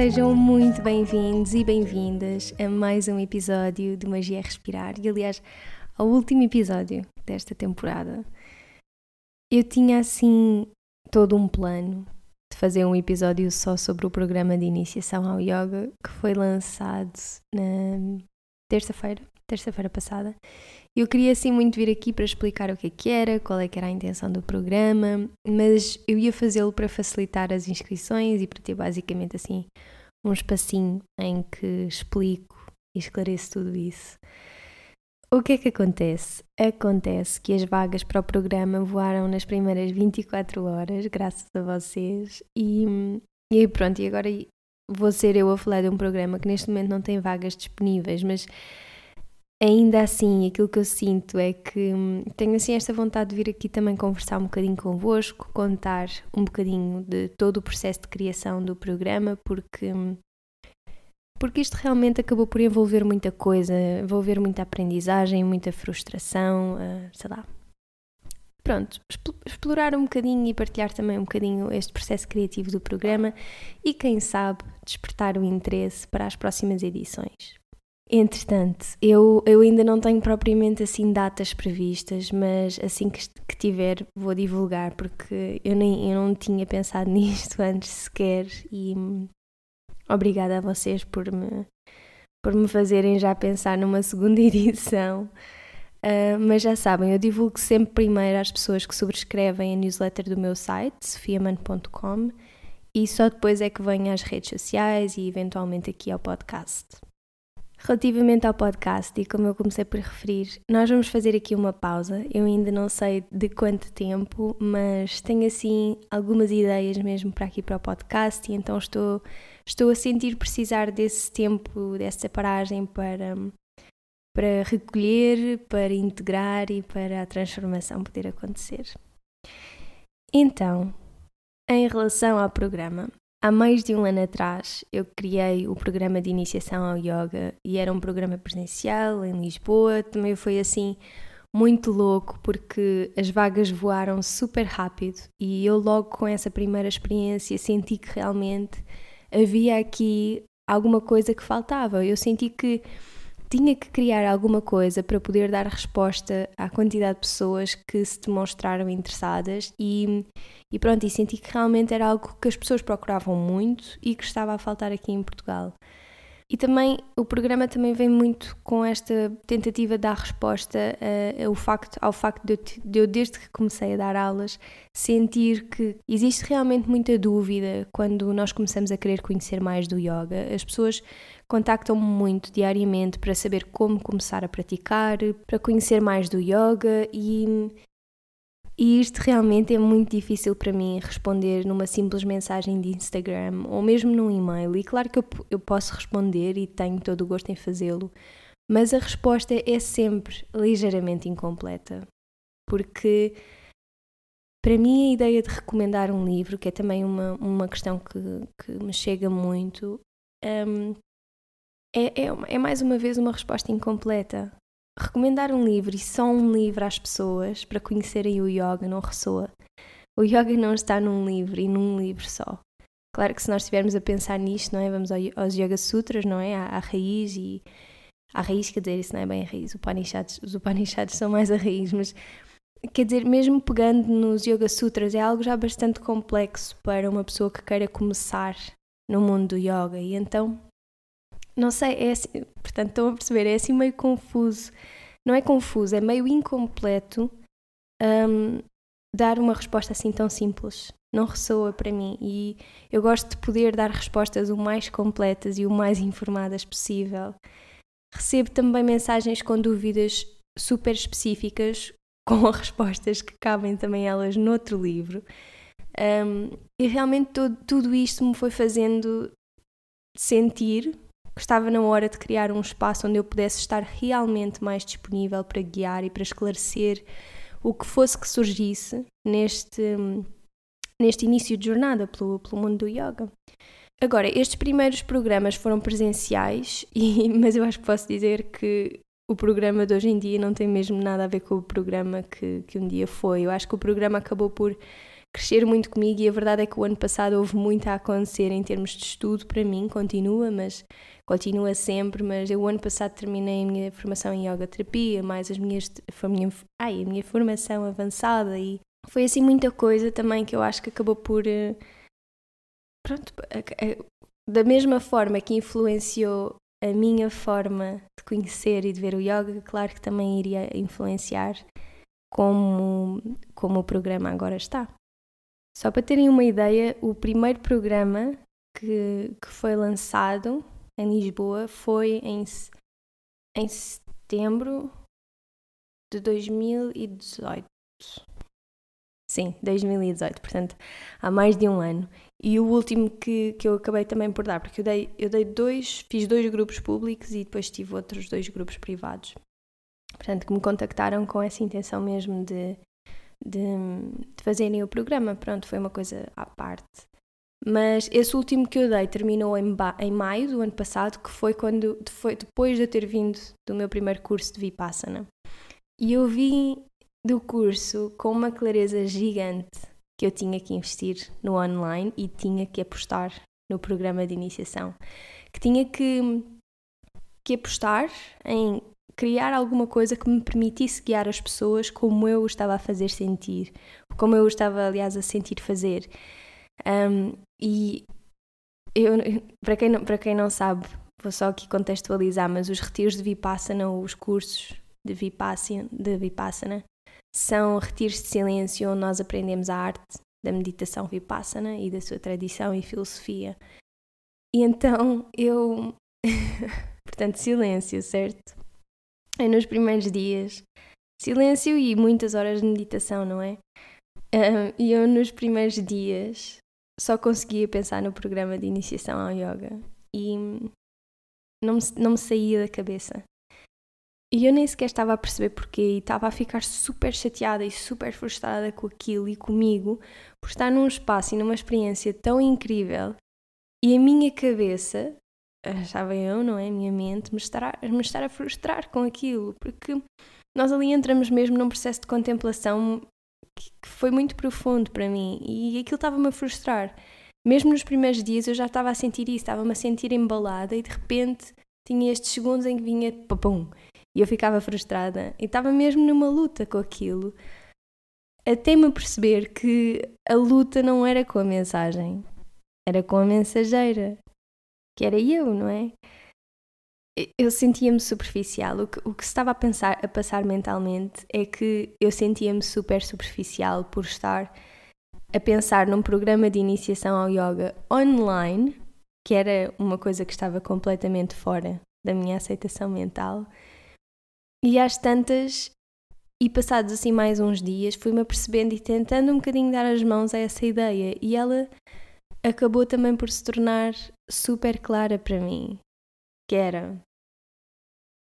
Sejam muito bem-vindos e bem-vindas a mais um episódio de Magia Respirar e, aliás, ao último episódio desta temporada. Eu tinha assim todo um plano de fazer um episódio só sobre o programa de iniciação ao yoga que foi lançado na terça-feira, terça-feira passada. Eu queria assim muito vir aqui para explicar o que é que era, qual é que era a intenção do programa, mas eu ia fazê-lo para facilitar as inscrições e para ter basicamente assim um espacinho em que explico e esclareço tudo isso. O que é que acontece? Acontece que as vagas para o programa voaram nas primeiras 24 horas, graças a vocês, e, e aí pronto, e agora vou ser eu a falar de um programa que neste momento não tem vagas disponíveis, mas ainda assim, aquilo que eu sinto é que hum, tenho assim esta vontade de vir aqui também conversar um bocadinho convosco, contar um bocadinho de todo o processo de criação do programa, porque hum, porque isto realmente acabou por envolver muita coisa, envolver muita aprendizagem, muita frustração, uh, sei lá. Pronto, explorar um bocadinho e partilhar também um bocadinho este processo criativo do programa e, quem sabe, despertar o interesse para as próximas edições. Entretanto, eu, eu ainda não tenho propriamente assim datas previstas, mas assim que, que tiver vou divulgar, porque eu, nem, eu não tinha pensado nisto antes sequer e hum, obrigada a vocês por me, por me fazerem já pensar numa segunda edição. Uh, mas já sabem, eu divulgo sempre primeiro às pessoas que subscrevem a newsletter do meu site, sofiaman.com, e só depois é que venho às redes sociais e eventualmente aqui ao podcast. Relativamente ao podcast, e como eu comecei por referir, nós vamos fazer aqui uma pausa. Eu ainda não sei de quanto tempo, mas tenho assim algumas ideias mesmo para aqui para o podcast, e então estou, estou a sentir precisar desse tempo, dessa paragem para, para recolher, para integrar e para a transformação poder acontecer. Então, em relação ao programa, Há mais de um ano atrás eu criei o programa de iniciação ao yoga e era um programa presencial em Lisboa. Também foi assim muito louco porque as vagas voaram super rápido e eu logo com essa primeira experiência senti que realmente havia aqui alguma coisa que faltava. Eu senti que tinha que criar alguma coisa para poder dar resposta à quantidade de pessoas que se demonstraram interessadas e, e pronto, e senti que realmente era algo que as pessoas procuravam muito e que estava a faltar aqui em Portugal. E também o programa também vem muito com esta tentativa de dar resposta uh, ao facto, ao facto de eu, de eu, desde que comecei a dar aulas, sentir que existe realmente muita dúvida quando nós começamos a querer conhecer mais do yoga. As pessoas contactam-me muito diariamente para saber como começar a praticar, para conhecer mais do yoga e e isto realmente é muito difícil para mim responder numa simples mensagem de Instagram ou mesmo num e-mail. E claro que eu, eu posso responder e tenho todo o gosto em fazê-lo, mas a resposta é sempre ligeiramente incompleta. Porque para mim a ideia de recomendar um livro, que é também uma, uma questão que, que me chega muito, um, é, é, é mais uma vez uma resposta incompleta recomendar um livro e só um livro às pessoas para conhecerem o yoga não ressoa. O yoga não está num livro e num livro só. Claro que se nós estivermos a pensar nisto, não é? Vamos aos Yoga Sutras, não é? À, à raiz e... À raiz, quer dizer, isso não é bem a raiz. Os Upanishads são mais a raiz, mas... Quer dizer, mesmo pegando nos Yoga Sutras, é algo já bastante complexo para uma pessoa que queira começar no mundo do yoga. E então não sei, é assim, portanto, estão a perceber, é assim meio confuso. Não é confuso, é meio incompleto um, dar uma resposta assim tão simples. Não ressoa para mim e eu gosto de poder dar respostas o mais completas e o mais informadas possível. Recebo também mensagens com dúvidas super específicas, com respostas que cabem também elas noutro livro. Um, e realmente todo, tudo isto me foi fazendo sentir estava na hora de criar um espaço onde eu pudesse estar realmente mais disponível para guiar e para esclarecer o que fosse que surgisse neste, neste início de jornada pelo, pelo mundo do yoga. Agora, estes primeiros programas foram presenciais, e, mas eu acho que posso dizer que o programa de hoje em dia não tem mesmo nada a ver com o programa que, que um dia foi. Eu acho que o programa acabou por crescer muito comigo e a verdade é que o ano passado houve muito a acontecer em termos de estudo para mim, continua, mas continua sempre, mas eu o ano passado terminei a minha formação em yoga terapia, mais as minhas a minha, ai, a minha formação avançada e foi assim muita coisa também que eu acho que acabou por eh, pronto, da mesma forma que influenciou a minha forma de conhecer e de ver o yoga, claro que também iria influenciar como, como o programa agora está. Só para terem uma ideia, o primeiro programa que, que foi lançado em Lisboa foi em, em setembro de 2018. Sim, 2018, portanto, há mais de um ano. E o último que, que eu acabei também por dar, porque eu dei, eu dei dois, fiz dois grupos públicos e depois tive outros dois grupos privados. Portanto, que me contactaram com essa intenção mesmo de, de, de fazerem o programa. Pronto, foi uma coisa à parte. Mas esse último que eu dei terminou em, em maio do ano passado, que foi quando foi depois de eu ter vindo do meu primeiro curso de Vipassana. E eu vim do curso com uma clareza gigante que eu tinha que investir no online e tinha que apostar no programa de iniciação. Que tinha que, que apostar em criar alguma coisa que me permitisse guiar as pessoas como eu estava a fazer sentir, como eu estava, aliás, a sentir fazer. Um, e eu, para, quem não, para quem não sabe, vou só aqui contextualizar, mas os retiros de Vipassana, os cursos de Vipassana, de Vipassana são retiros de silêncio onde nós aprendemos a arte da meditação Vipassana e da sua tradição e filosofia. E então eu. Portanto, silêncio, certo? É nos primeiros dias. Silêncio e muitas horas de meditação, não é? E eu, nos primeiros dias, só conseguia pensar no programa de iniciação ao yoga e não me, não me saía da cabeça. E eu nem sequer estava a perceber porquê e estava a ficar super chateada e super frustrada com aquilo e comigo por estar num espaço e numa experiência tão incrível e a minha cabeça achava eu, não é? A minha mente, me estar, a, me estar a frustrar com aquilo, porque nós ali entramos mesmo num processo de contemplação que, que foi muito profundo para mim e aquilo estava-me a frustrar. Mesmo nos primeiros dias eu já estava a sentir isso, estava-me a sentir embalada e de repente tinha estes segundos em que vinha papum e eu ficava frustrada e estava mesmo numa luta com aquilo até me perceber que a luta não era com a mensagem, era com a mensageira que era eu, não é? Eu sentia-me superficial. O que, o que se estava a, pensar, a passar mentalmente é que eu sentia-me super superficial por estar a pensar num programa de iniciação ao yoga online, que era uma coisa que estava completamente fora da minha aceitação mental. E às tantas, e passados assim mais uns dias, fui-me apercebendo e tentando um bocadinho dar as mãos a essa ideia. E ela acabou também por se tornar super clara para mim, que era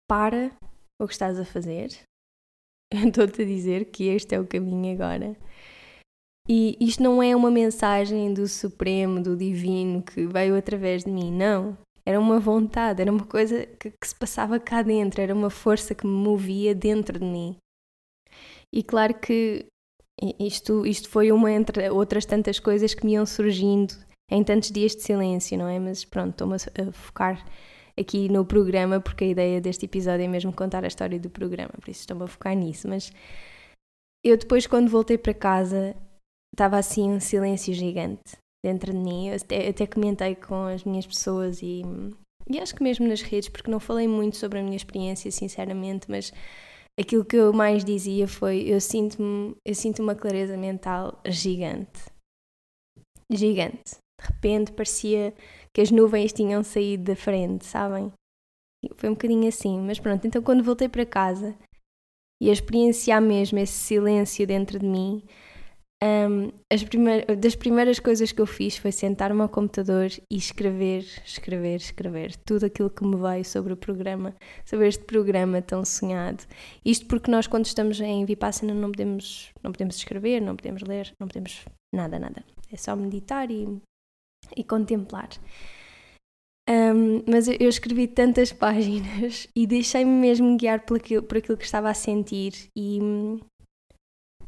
para o que estás a fazer. Estou-te a dizer que este é o caminho agora. E isto não é uma mensagem do Supremo, do Divino que veio através de mim, não. Era uma vontade, era uma coisa que, que se passava cá dentro, era uma força que me movia dentro de mim. E claro que isto, isto foi uma entre outras tantas coisas que me iam surgindo em tantos dias de silêncio, não é? Mas pronto, estou-me a focar aqui no programa, porque a ideia deste episódio é mesmo contar a história do programa, por isso estou-me a focar nisso. Mas eu depois, quando voltei para casa, estava assim um silêncio gigante dentro de mim. Eu até, até comentei com as minhas pessoas e e acho que mesmo nas redes, porque não falei muito sobre a minha experiência, sinceramente, mas aquilo que eu mais dizia foi: eu sinto-me, eu sinto uma clareza mental gigante. Gigante. De repente parecia que as nuvens tinham saído da frente, sabem? Foi um bocadinho assim, mas pronto. Então, quando voltei para casa e a experienciar mesmo esse silêncio dentro de mim, um, das primeiras coisas que eu fiz foi sentar-me ao computador e escrever, escrever, escrever tudo aquilo que me veio sobre o programa, sobre este programa tão sonhado. Isto porque nós, quando estamos em Vipassana, não podemos, não podemos escrever, não podemos ler, não podemos nada, nada. É só meditar e, e contemplar. Um, mas eu, escrevi tantas páginas e deixei-me mesmo guiar por aquilo, por aquilo que estava a sentir e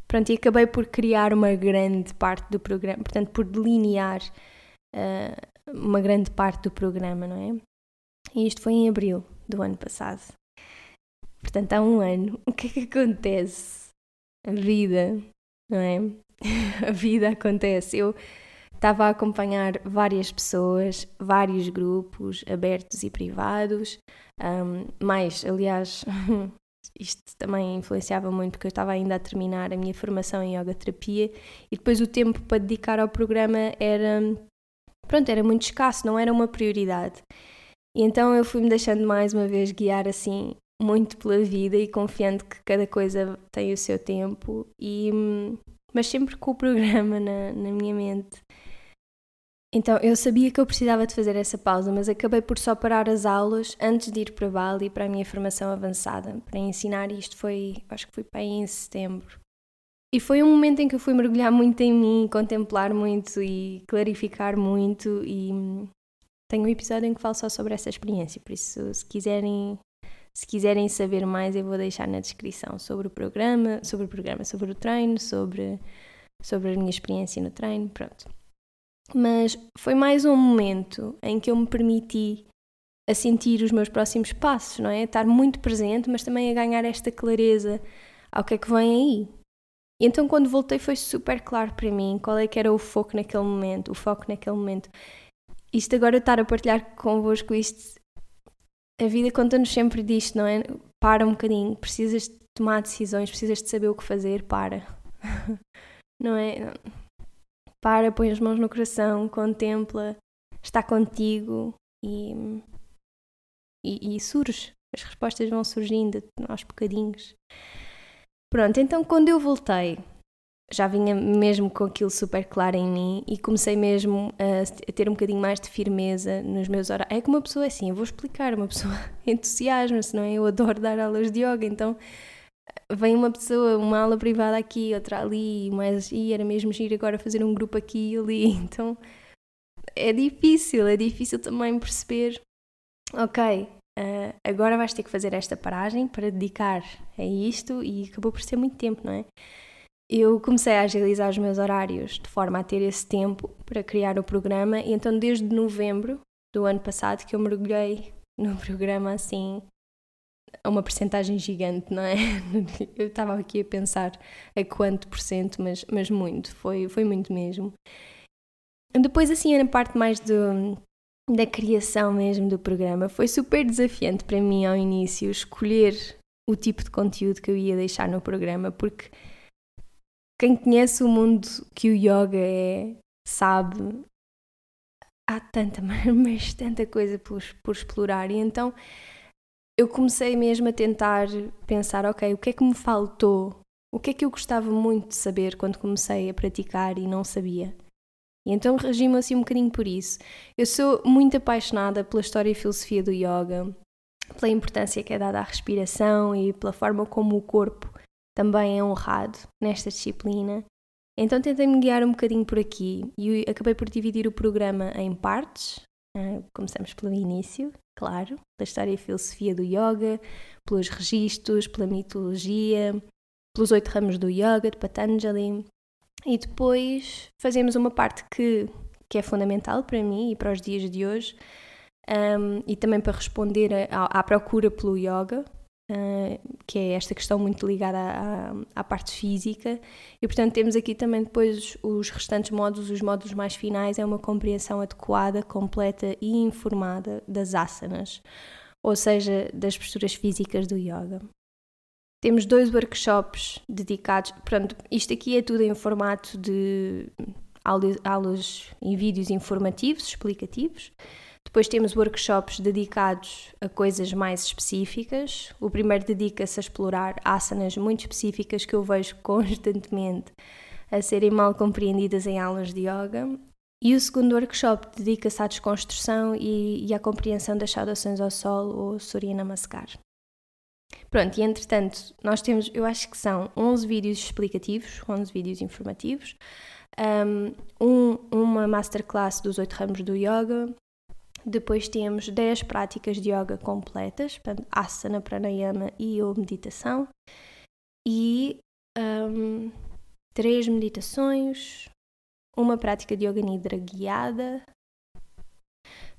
Pronto, e acabei por criar uma grande parte do programa, portanto, por delinear uh, uma grande parte do programa, não é? E isto foi em abril do ano passado. Portanto, há um ano. O que é que acontece? A vida, não é? a vida acontece. Eu estava a acompanhar várias pessoas, vários grupos abertos e privados, um, mais, aliás, isto também influenciava muito porque eu estava ainda a terminar a minha formação em yoga terapia e depois o tempo para dedicar ao programa era pronto, era muito escasso, não era uma prioridade. E então eu fui-me deixando mais uma vez guiar assim muito pela vida e confiando que cada coisa tem o seu tempo e mas sempre com o programa na, na minha mente então eu sabia que eu precisava de fazer essa pausa, mas acabei por só parar as aulas antes de ir para Bali para a minha formação avançada, para ensinar isto foi, acho que foi para aí em setembro. E foi um momento em que eu fui mergulhar muito em mim, contemplar muito e clarificar muito e tenho um episódio em que falo só sobre essa experiência, por isso se quiserem se quiserem saber mais, eu vou deixar na descrição sobre o programa, sobre o programa, sobre o treino, sobre sobre a minha experiência no treino, pronto. Mas foi mais um momento em que eu me permiti a sentir os meus próximos passos, não é? Estar muito presente, mas também a ganhar esta clareza ao que é que vem aí. E então quando voltei foi super claro para mim qual é que era o foco naquele momento, o foco naquele momento. Isto agora eu estar a partilhar convosco isto, a vida conta-nos sempre disto, não é? Para um bocadinho, precisas de tomar decisões, precisas de saber o que fazer, para. não é? Para, põe as mãos no coração, contempla, está contigo e, e, e surge. As respostas vão surgindo aos bocadinhos. Pronto, então quando eu voltei, já vinha mesmo com aquilo super claro em mim e comecei mesmo a, ter um bocadinho mais de firmeza nos meus horários. É que uma pessoa é assim, eu vou explicar, uma pessoa entusiasma-se, não é? Eu adoro dar aulas de yoga, então vem uma pessoa, uma aula privada aqui, outra ali, mas e era mesmo giro agora fazer um grupo aqui e ali. Então é difícil, é difícil também perceber, ok, uh, agora vais ter que fazer esta paragem para dedicar a isto e acabou por ser muito tempo, não é? Eu comecei a agilizar os meus horários de forma a ter esse tempo para criar o programa e então desde novembro do ano passado que eu mergulhei no programa assim a uma percentagem gigante, não é? Eu estava aqui a pensar a quanto por cento, mas, mas muito, foi, foi muito mesmo. Depois, assim, na parte mais do, da criação mesmo do programa, foi super desafiante para mim ao início escolher o tipo de conteúdo que eu ia deixar no programa, porque quem conhece o mundo que o yoga é, sabe, há tanta, mas tanta coisa por, por explorar, e então eu comecei mesmo a tentar pensar, ok, o que é que me faltou? O que é que eu gostava muito de saber quando comecei a praticar e não sabia? E então regi-me assim um bocadinho por isso. Eu sou muito apaixonada pela história e filosofia do yoga, pela importância que é dada à respiração e pela forma como o corpo também é honrado nesta disciplina. Então tentei me guiar um bocadinho por aqui e acabei por dividir o programa em partes. Ah, começamos pelo início, claro, pela história e filosofia do yoga, pelos registros, pela mitologia, pelos oito ramos do yoga de Patanjali. E depois fazemos uma parte que, que é fundamental para mim e para os dias de hoje, um, e também para responder à procura pelo yoga, uh, que é esta questão muito ligada à, à, parte física. E, portanto, temos aqui também depois os restantes módulos, os módulos mais finais, é uma compreensão adequada, completa e informada das asanas, ou seja, das posturas físicas do yoga. Temos dois workshops dedicados, pronto, isto aqui é tudo em formato de aulas em vídeos informativos, explicativos. Depois temos workshops dedicados a coisas mais específicas. O primeiro dedica-se a explorar asanas muito específicas que eu vejo constantemente a serem mal compreendidas em aulas de yoga. E o segundo workshop dedica-se à desconstrução e, e, à compreensão das saudações ao sol ou Surya Namaskar. Pronto, e entretanto, nós temos, eu acho que são 11 vídeos explicativos, 11 vídeos informativos, um, uma masterclass dos oito ramos do yoga, depois temos 10 práticas de yoga completas, portanto, asana, pranayama e ou meditação. E um, três meditações, uma prática de yoga nidra guiada.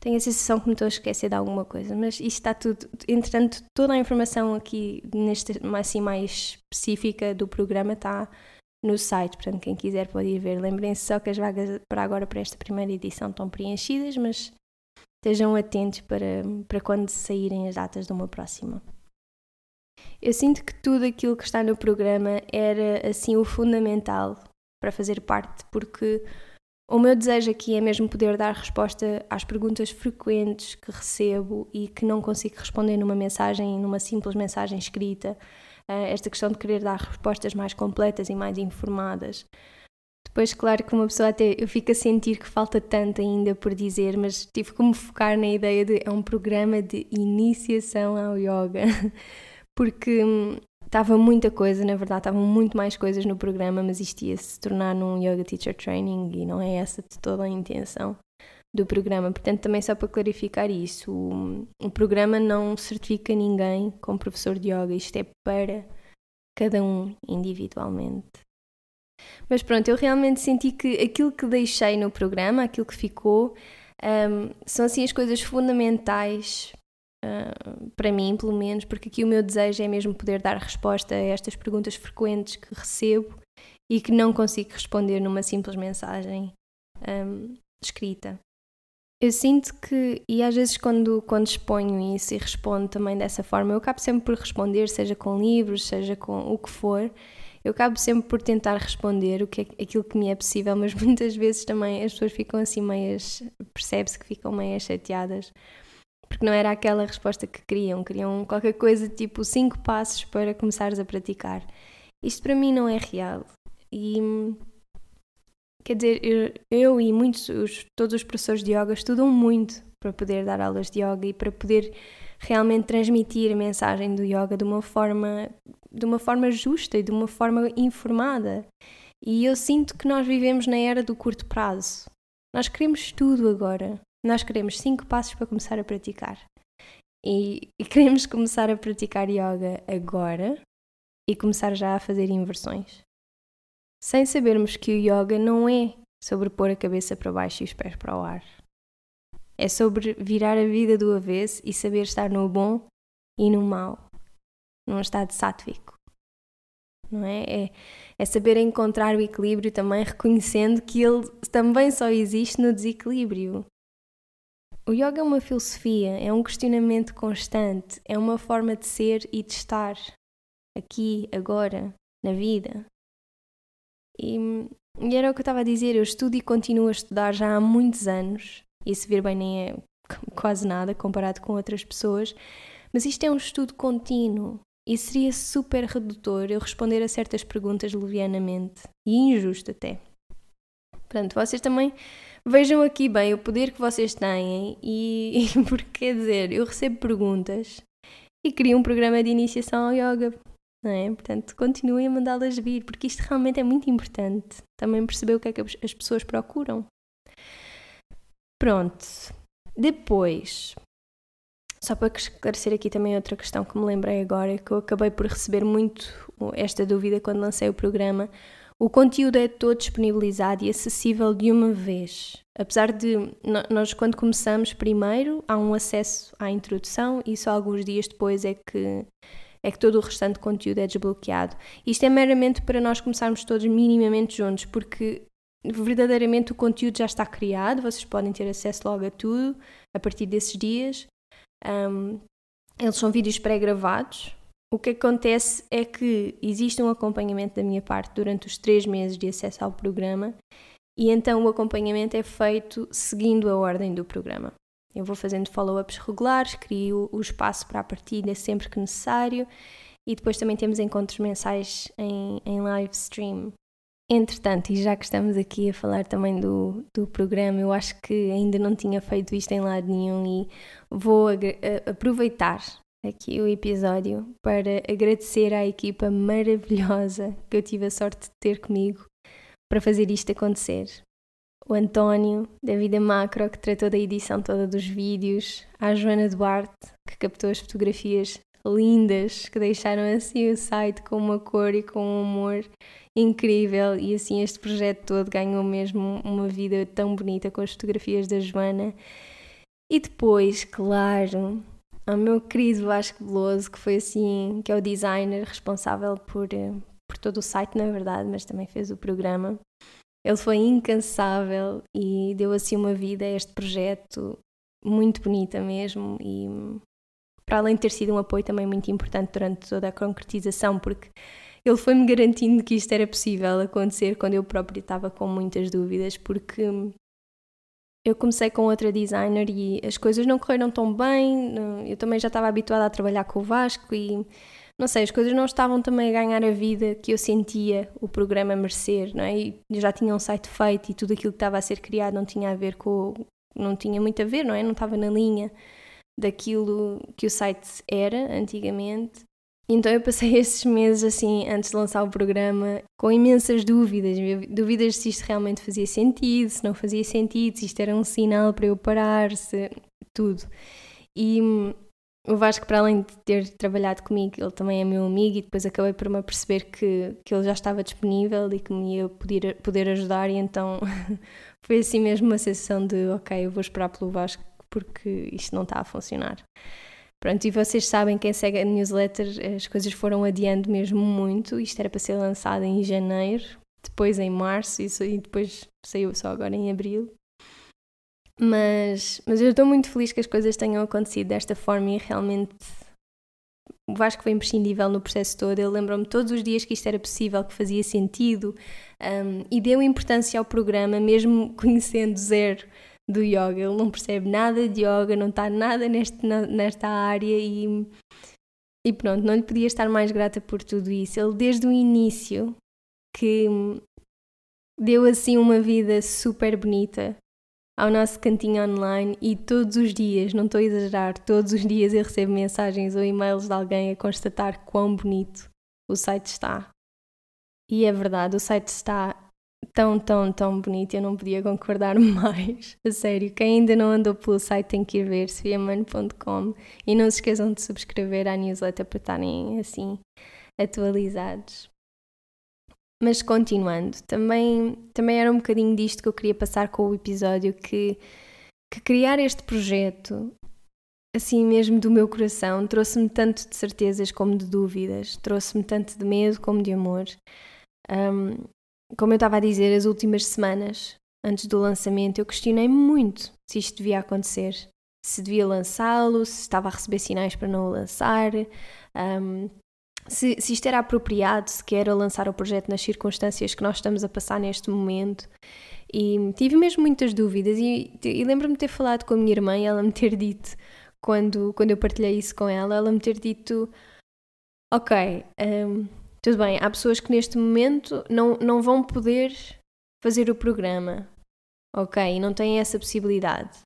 Tenho a sensação que me estou a esquecer de alguma coisa, mas isto está tudo. Entretanto, toda a informação aqui, neste, assim mais específica do programa, está no site. Portanto, quem quiser pode ir ver. Lembrem-se só que as vagas para agora, para esta primeira edição, estão preenchidas, mas estejam atentos para, para quando saírem as datas de uma próxima. Eu sinto que tudo aquilo que está no programa era assim o fundamental para fazer parte, porque o meu desejo aqui é mesmo poder dar resposta às perguntas frequentes que recebo e que não consigo responder numa mensagem, numa simples mensagem escrita. Eh, esta questão de querer dar respostas mais completas e mais informadas. Depois, claro que uma pessoa até eu fico a sentir que falta tanto ainda por dizer, mas tive que me focar na ideia de é um programa de iniciação ao yoga, porque hum, estava muita coisa, na verdade, estavam muito mais coisas no programa, mas isto ia se tornar num Yoga Teacher Training e não é essa de toda a intenção do programa. Portanto, também só para clarificar isso, o, o programa não certifica ninguém como professor de yoga, isto é para cada um individualmente. Mas pronto, eu realmente senti que aquilo que deixei no programa, aquilo que ficou, um, são assim as coisas fundamentais uh, para mim, pelo menos, porque aqui o meu desejo é mesmo poder dar resposta a estas perguntas frequentes que recebo e que não consigo responder numa simples mensagem um, escrita. Eu sinto que, e às vezes quando, quando exponho isso e respondo também dessa forma, eu acabo sempre por responder, seja com livros, seja com o que for, eu acabo sempre por tentar responder o que é, aquilo que me é possível, mas muitas vezes também as pessoas ficam assim meias, percebe-se que ficam meias chateadas, porque não era aquela resposta que queriam, queriam qualquer coisa tipo cinco passos para começares a praticar. Isto para mim não é real. E quer dizer, eu, eu e muitos, os, todos os professores de yoga estudam muito para poder dar aulas de yoga e para poder realmente transmitir a mensagem do yoga de uma forma de uma forma justa e de uma forma informada. E eu sinto que nós vivemos na era do curto prazo. Nós queremos tudo agora. Nós queremos cinco passos para começar a praticar. E, e queremos começar a praticar yoga agora e começar já a fazer inversões. Sem sabermos que o yoga não é sobre pôr a cabeça para baixo e os pés para o ar. É sobre virar a vida do avesso e saber estar no bom e no mau num estado sátvico. Não é? é? É saber encontrar o equilíbrio também reconhecendo que ele também só existe no desequilíbrio. O yoga é uma filosofia, é um questionamento constante, é uma forma de ser e de estar aqui, agora, na vida. E, e era o que eu estava a dizer, eu estudo e continuo a estudar já há muitos anos, e se vir bem nem é quase nada comparado com outras pessoas, mas isto é um estudo contínuo, e seria super redutor eu responder a certas perguntas levianamente e injusto até. Portanto, vocês também vejam aqui bem o poder que vocês têm e, e porque quer dizer, eu recebo perguntas e crio um programa de iniciação ao yoga. É? Portanto, continuem a mandá-las vir, porque isto realmente é muito importante. Também perceber o que é que as pessoas procuram. Pronto. Depois, só para esclarecer aqui também outra questão que me lembrei agora, que eu acabei por receber muito esta dúvida quando lancei o programa. O conteúdo é todo disponibilizado e acessível de uma vez. Apesar de nós, quando começamos, primeiro há um acesso à introdução e só alguns dias depois é que, é que todo o restante conteúdo é desbloqueado. Isto é meramente para nós começarmos todos minimamente juntos, porque verdadeiramente o conteúdo já está criado, vocês podem ter acesso logo a tudo a partir desses dias. Um, eles são vídeos pré-gravados. O que acontece é que existe um acompanhamento da minha parte durante os três meses de acesso ao programa e então o acompanhamento é feito seguindo a ordem do programa. Eu vou fazendo follow-ups regulares, crio o espaço para a partilha sempre que necessário e depois também temos encontros mensais em, em live stream Entretanto, e já que estamos aqui a falar também do, do programa, eu acho que ainda não tinha feito isto em lado nenhum e vou aproveitar aqui o episódio para agradecer à equipa maravilhosa que eu tive a sorte de ter comigo para fazer isto acontecer. O António, da Vida Macro, que tratou da edição toda dos vídeos, a Joana Duarte, que captou as fotografias lindas, que deixaram assim o site com uma cor e com um humor incrível e assim este projeto todo ganhou mesmo uma vida tão bonita com as fotografias da Joana. E depois, claro, ao meu querido Vasco Veloso, que foi assim, que é o designer responsável por, eh, por todo o site, na verdade, mas também fez o programa. Ele foi incansável e deu assim uma vida a este projeto muito bonita mesmo e para além de ter sido um apoio também muito importante durante toda a concretização, porque ele foi-me garantindo que isto era possível acontecer quando eu própria estava com muitas dúvidas, porque eu comecei com outra designer e as coisas não correram tão bem. Eu também já estava habituada a trabalhar com o Vasco e não sei, as coisas não estavam também a ganhar a vida que eu sentia o programa merecer, não é? E já tinha um site feito e tudo aquilo que estava a ser criado não tinha a ver com. não tinha muito a ver, não é? Não estava na linha daquilo que o site era antigamente. Então eu passei esses meses assim, antes de lançar o programa, com imensas dúvidas, dúvidas se isto realmente fazia sentido, se não fazia sentido, se isto era um sinal para eu parar, se tudo. E hum, o Vasco, para além de ter trabalhado comigo, ele também é meu amigo e depois acabei por me aperceber que, que ele já estava disponível e que me ia poder, poder ajudar e então foi assim mesmo uma sensação de ok, eu vou esperar pelo Vasco porque isto não está a funcionar. Pronto, e vocês sabem, quem segue a newsletter, as coisas foram adiando mesmo muito. Isto era para ser lançado em janeiro, depois em março, e depois saiu só agora em abril. Mas, mas eu estou muito feliz que as coisas tenham acontecido desta forma e realmente o Vasco foi imprescindível no processo todo. Ele lembrou-me todos os dias que isto era possível, que fazia sentido um, e deu importância ao programa, mesmo conhecendo zero do yoga. Ele não percebe nada de yoga, não está nada neste, nesta área e, e pronto, não lhe podia estar mais grata por tudo isso. Ele, desde o início, que deu assim uma vida super bonita ao nosso cantinho online e todos os dias, não estou a exagerar, todos os dias eu recebo mensagens ou e-mails de alguém a constatar quão bonito o site está. E é verdade, o site está tão, tão, tão bonito, eu não podia concordar mais. A sério, quem ainda não andou pelo site tem que ir ver, sofiamano.com e não se esqueçam de subscrever à newsletter para estarem assim atualizados. Mas continuando, também, também era um bocadinho disto que eu queria passar com o episódio, que, que criar este projeto, assim mesmo do meu coração, trouxe-me tanto de certezas como de dúvidas, trouxe-me tanto de medo como de amor. Um, como eu estava a dizer, as últimas semanas, antes do lançamento, eu questionei muito se isto devia acontecer. Se devia lançá-lo, se estava a receber sinais para não o lançar, um, se, se isto era apropriado, se quer lançar o projeto nas circunstâncias que nós estamos a passar neste momento. E tive mesmo muitas dúvidas e, e lembro-me de ter falado com a minha irmã e ela me ter dito, quando, quando eu partilhei isso com ela, ela me ter dito, ok, um, tudo bem, há pessoas que neste momento não, não vão poder fazer o programa, ok? E não têm essa possibilidade.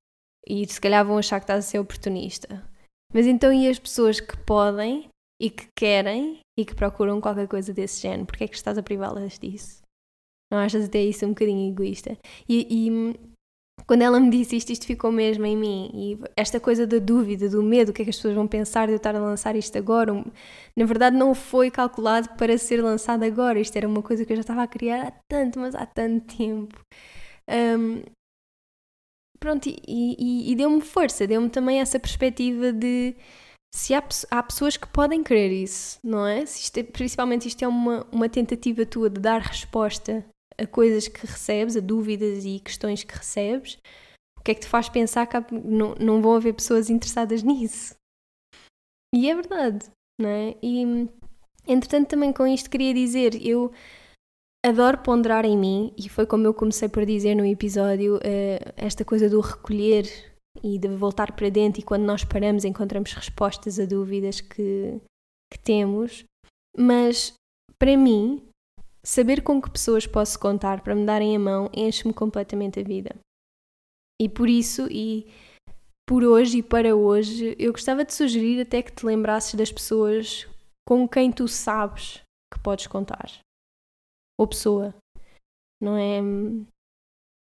E se calhar vão achar que estás a ser oportunista. Mas então e as pessoas que podem e que querem e que procuram qualquer coisa desse género? Porquê é que estás a privá-las disso? Não achas até isso um bocadinho egoísta? E, e quando ela me disse isto, isto ficou mesmo em mim. E esta coisa da dúvida, do medo, o que é que as pessoas vão pensar de eu estar a lançar isto agora, na verdade não foi calculado para ser lançado agora. Isto era uma coisa que eu já estava a criar há tanto, mas há tanto tempo. Um, pronto, e, e, e deu-me força, deu-me também essa perspectiva de se há, há pessoas que podem querer isso, não é? Isto é, principalmente isto é uma, uma tentativa tua de dar resposta a coisas que recebes, a dúvidas e questões que recebes, o que é que te faz pensar que não, não vão haver pessoas interessadas nisso? E é verdade, não é? E entretanto, também com isto queria dizer, eu adoro ponderar em mim, e foi como eu comecei por dizer no episódio, uh, esta coisa do recolher e de voltar para dentro, e quando nós paramos encontramos respostas a dúvidas que, que temos. Mas para mim, saber com que pessoas posso contar para me darem a mão enche-me completamente a vida. E por isso, e por hoje e para hoje, eu gostava de sugerir até que te lembrasses das pessoas com quem tu sabes que podes contar. Ou pessoa. Não é,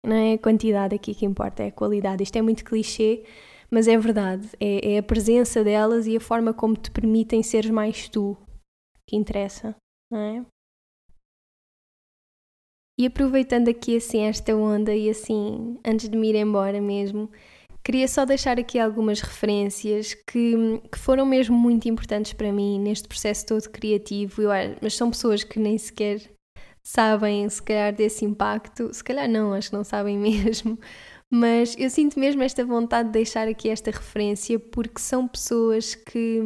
não é a quantidade aqui que importa, é a qualidade. Isto é muito clichê, mas é verdade. É, é a presença delas e a forma como te permitem seres mais tu que interessa, não é? E aproveitando aqui assim esta onda e assim, antes de me ir embora mesmo, queria só deixar aqui algumas referências que, que foram mesmo muito importantes para mim neste processo todo criativo, eu, mas são pessoas que nem sequer sabem, se calhar, desse impacto, se calhar não, acho que não sabem mesmo, mas eu sinto mesmo esta vontade de deixar aqui esta referência porque são pessoas que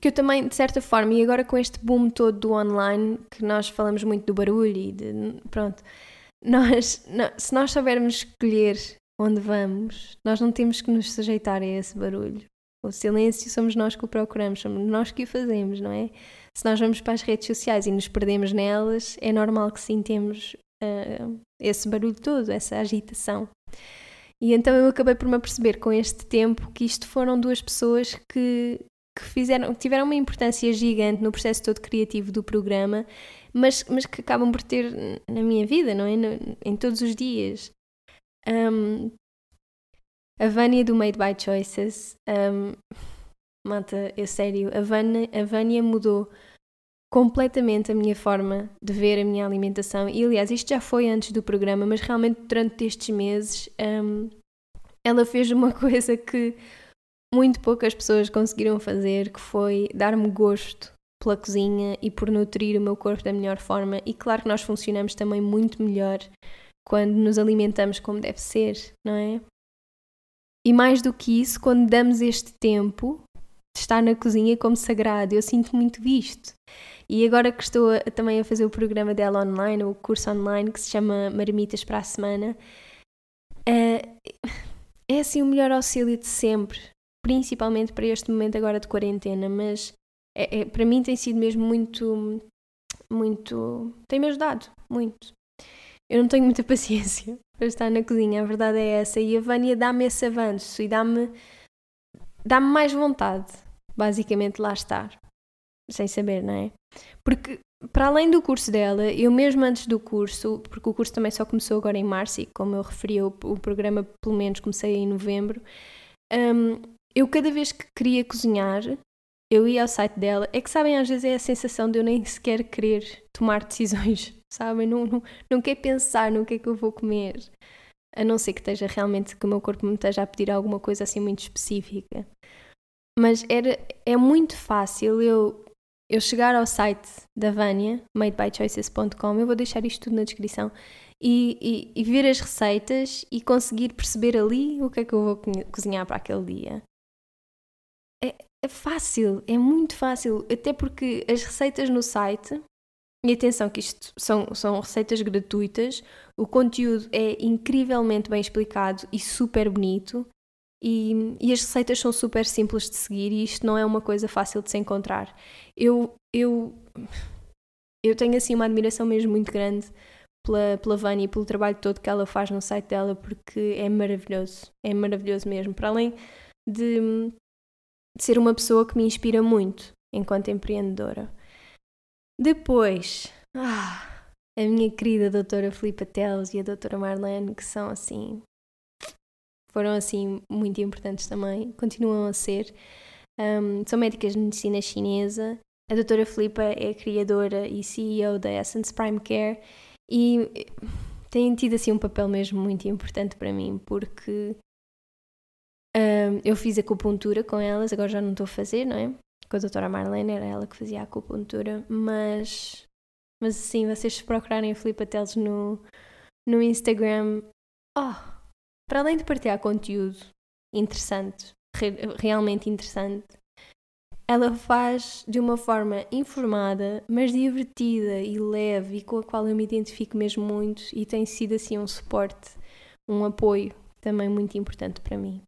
que eu também, de certa forma, e agora com este boom todo do online, que nós falamos muito do barulho e de. Pronto. Nós, se nós soubermos escolher onde vamos, nós não temos que nos sujeitar a esse barulho. O silêncio somos nós que o procuramos, somos nós que o fazemos, não é? Se nós vamos para as redes sociais e nos perdemos nelas, é normal que sintamos uh, esse barulho todo, essa agitação. E então eu acabei por me aperceber com este tempo que isto foram duas pessoas que que fizeram, tiveram uma importância gigante no processo todo criativo do programa, mas, mas que acabam por ter na minha vida, não é? No, em todos os dias. Um, a Vânia do Made by Choices, um, mata, é sério, a Vânia, a Vânia mudou completamente a minha forma de ver a minha alimentação. E aliás, isto já foi antes do programa, mas realmente durante estes meses um, ela fez uma coisa que muito poucas pessoas conseguiram fazer, que foi dar-me gosto pela cozinha e por nutrir o meu corpo da melhor forma. E claro que nós funcionamos também muito melhor quando nos alimentamos como deve ser, não é? E mais do que isso, quando damos este tempo de estar na cozinha como sagrado, eu sinto muito visto. E agora que estou a, também a fazer o programa dela online, o curso online que se chama Marmitas para a Semana, é, é assim o melhor auxílio de sempre principalmente para este momento agora de quarentena, mas é, é, para mim tem sido mesmo muito, muito, tem-me ajudado muito. Eu não tenho muita paciência para estar na cozinha, a verdade é essa, e a Vânia dá-me esse avanço e dá-me dá-me mais vontade, basicamente, lá estar, sem saber, não é? Porque para além do curso dela, eu mesmo antes do curso, porque o curso também só começou agora em março e como eu referi, o, o programa pelo menos comecei em novembro, um, eu cada vez que queria cozinhar, eu ia ao site dela. É que sabem, às vezes é a sensação de eu nem sequer querer tomar decisões, sabem? Não, não, não quero pensar no que é que eu vou comer. A não ser que esteja realmente, que o meu corpo me esteja a pedir alguma coisa assim muito específica. Mas era, é muito fácil eu, eu chegar ao site da Vânia, madebychoices.com, eu vou deixar isto tudo na descrição, e, e, e ver as receitas e conseguir perceber ali o que é que eu vou cozinhar para aquele dia é, é fácil, é muito fácil, até porque as receitas no site, e atenção que isto são, são receitas gratuitas, o conteúdo é incrivelmente bem explicado e super bonito, e, e, as receitas são super simples de seguir e isto não é uma coisa fácil de se encontrar. Eu, eu, eu tenho assim uma admiração mesmo muito grande pela, pela Vânia e pelo trabalho todo que ela faz no site dela porque é maravilhoso, é maravilhoso mesmo. Para além de, ser uma pessoa que me inspira muito enquanto empreendedora. Depois, ah, a minha querida doutora Filipa Teles e a doutora Marlene, que são assim, foram assim muito importantes também, continuam a ser. Um, são médicas de medicina chinesa. A doutora Filipa é criadora e CEO da Essence Prime Care e tem tido assim um papel mesmo muito importante para mim, porque Eu fiz acupuntura com elas, agora já não estou a fazer, não é? Com a doutora Marlene, era ela que fazia a acupuntura, mas, mas sim, vocês se procurarem Filipa Teles no, no Instagram, oh, para além de partilhar conteúdo interessante, re, realmente interessante, ela faz de uma forma informada, mas divertida e leve e com a qual eu me identifico mesmo muito e tem sido assim um suporte, um apoio também muito importante para mim.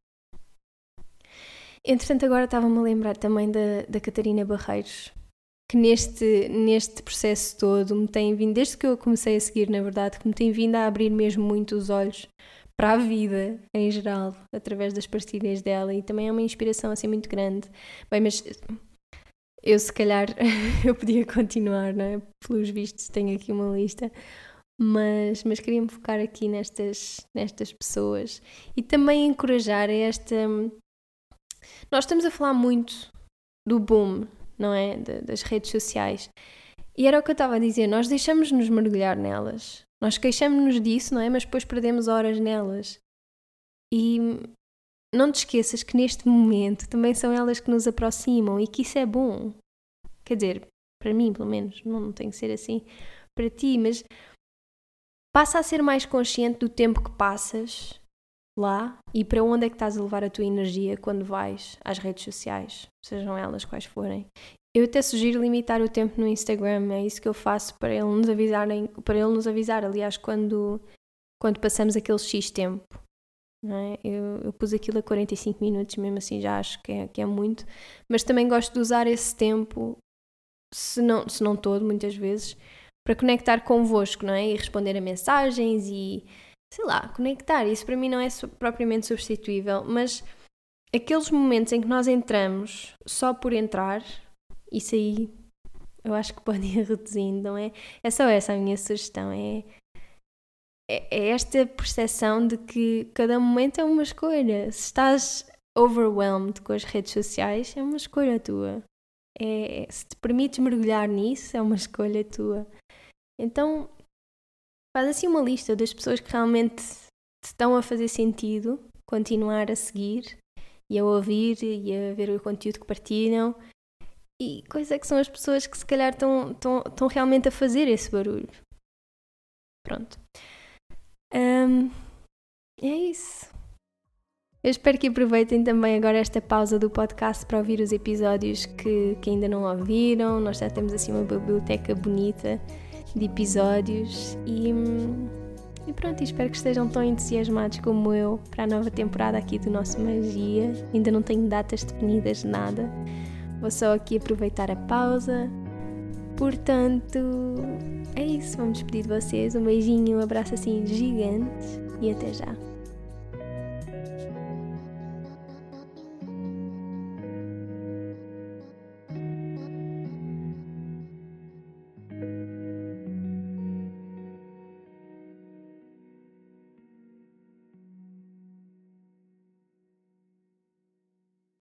Entretanto, agora estava-me a lembrar também da, da Catarina Barreiros, que neste, neste processo todo me tem vindo, desde que eu comecei a seguir, na verdade, que me tem vindo a abrir mesmo muito os olhos para a vida em geral, através das partilhas dela e também é uma inspiração assim muito grande. Bem, mas eu se calhar eu podia continuar, não é? Pelos vistos tenho aqui uma lista, mas, mas queria me focar aqui nestas, nestas pessoas e também encorajar esta. Nós estamos a falar muito do boom, não é? De, das redes sociais. E era o que eu estava a dizer, nós deixamos-nos mergulhar nelas. Nós queixamos-nos disso, não é? Mas depois perdemos horas nelas. E não te esqueças que neste momento também são elas que nos aproximam e que isso é bom. Quer dizer, para mim, pelo menos, não, não tem que ser assim para ti, mas passa a ser mais consciente do tempo que passas lá e para onde é que estás a levar a tua energia quando vais às redes sociais, sejam elas quais forem. Eu até sugiro limitar o tempo no Instagram, é isso que eu faço para ele nos avisarem, para ele nos avisar, aliás, quando, quando passamos aquele X tempo. É? Eu, eu, pus aquilo a 45 minutos, mesmo assim já acho que é, que é muito, mas também gosto de usar esse tempo, se não, se não todo, muitas vezes, para conectar convosco, não é? E responder a mensagens e, sei lá, conectar. Isso para mim não é propriamente substituível, mas aqueles momentos em que nós entramos só por entrar, isso aí eu acho que pode ir reduzindo, não é? É só essa a minha sugestão, é, é, é esta percepção de que cada momento é uma escolha. Se estás overwhelmed com as redes sociais, é uma escolha tua. É, se te permites mergulhar nisso, é uma escolha tua. Então, faz assim uma lista das pessoas que realmente estão a fazer sentido continuar a seguir e a ouvir e a ver o conteúdo que partilham e quais é que são as pessoas que se calhar estão, estão, estão realmente a fazer esse barulho. Pronto. Um, é isso. Eu espero que aproveitem também agora esta pausa do podcast para ouvir os episódios que, que ainda não ouviram. Nós já temos assim uma biblioteca bonita de episódios e, e pronto, espero que estejam tão entusiasmados como eu para a nova temporada aqui do nosso Magia. Ainda não tenho datas definidas, nada. Vou só aqui aproveitar a pausa. Portanto, é isso. Vamos despedir de vocês. Um beijinho, um abraço assim gigante e até já.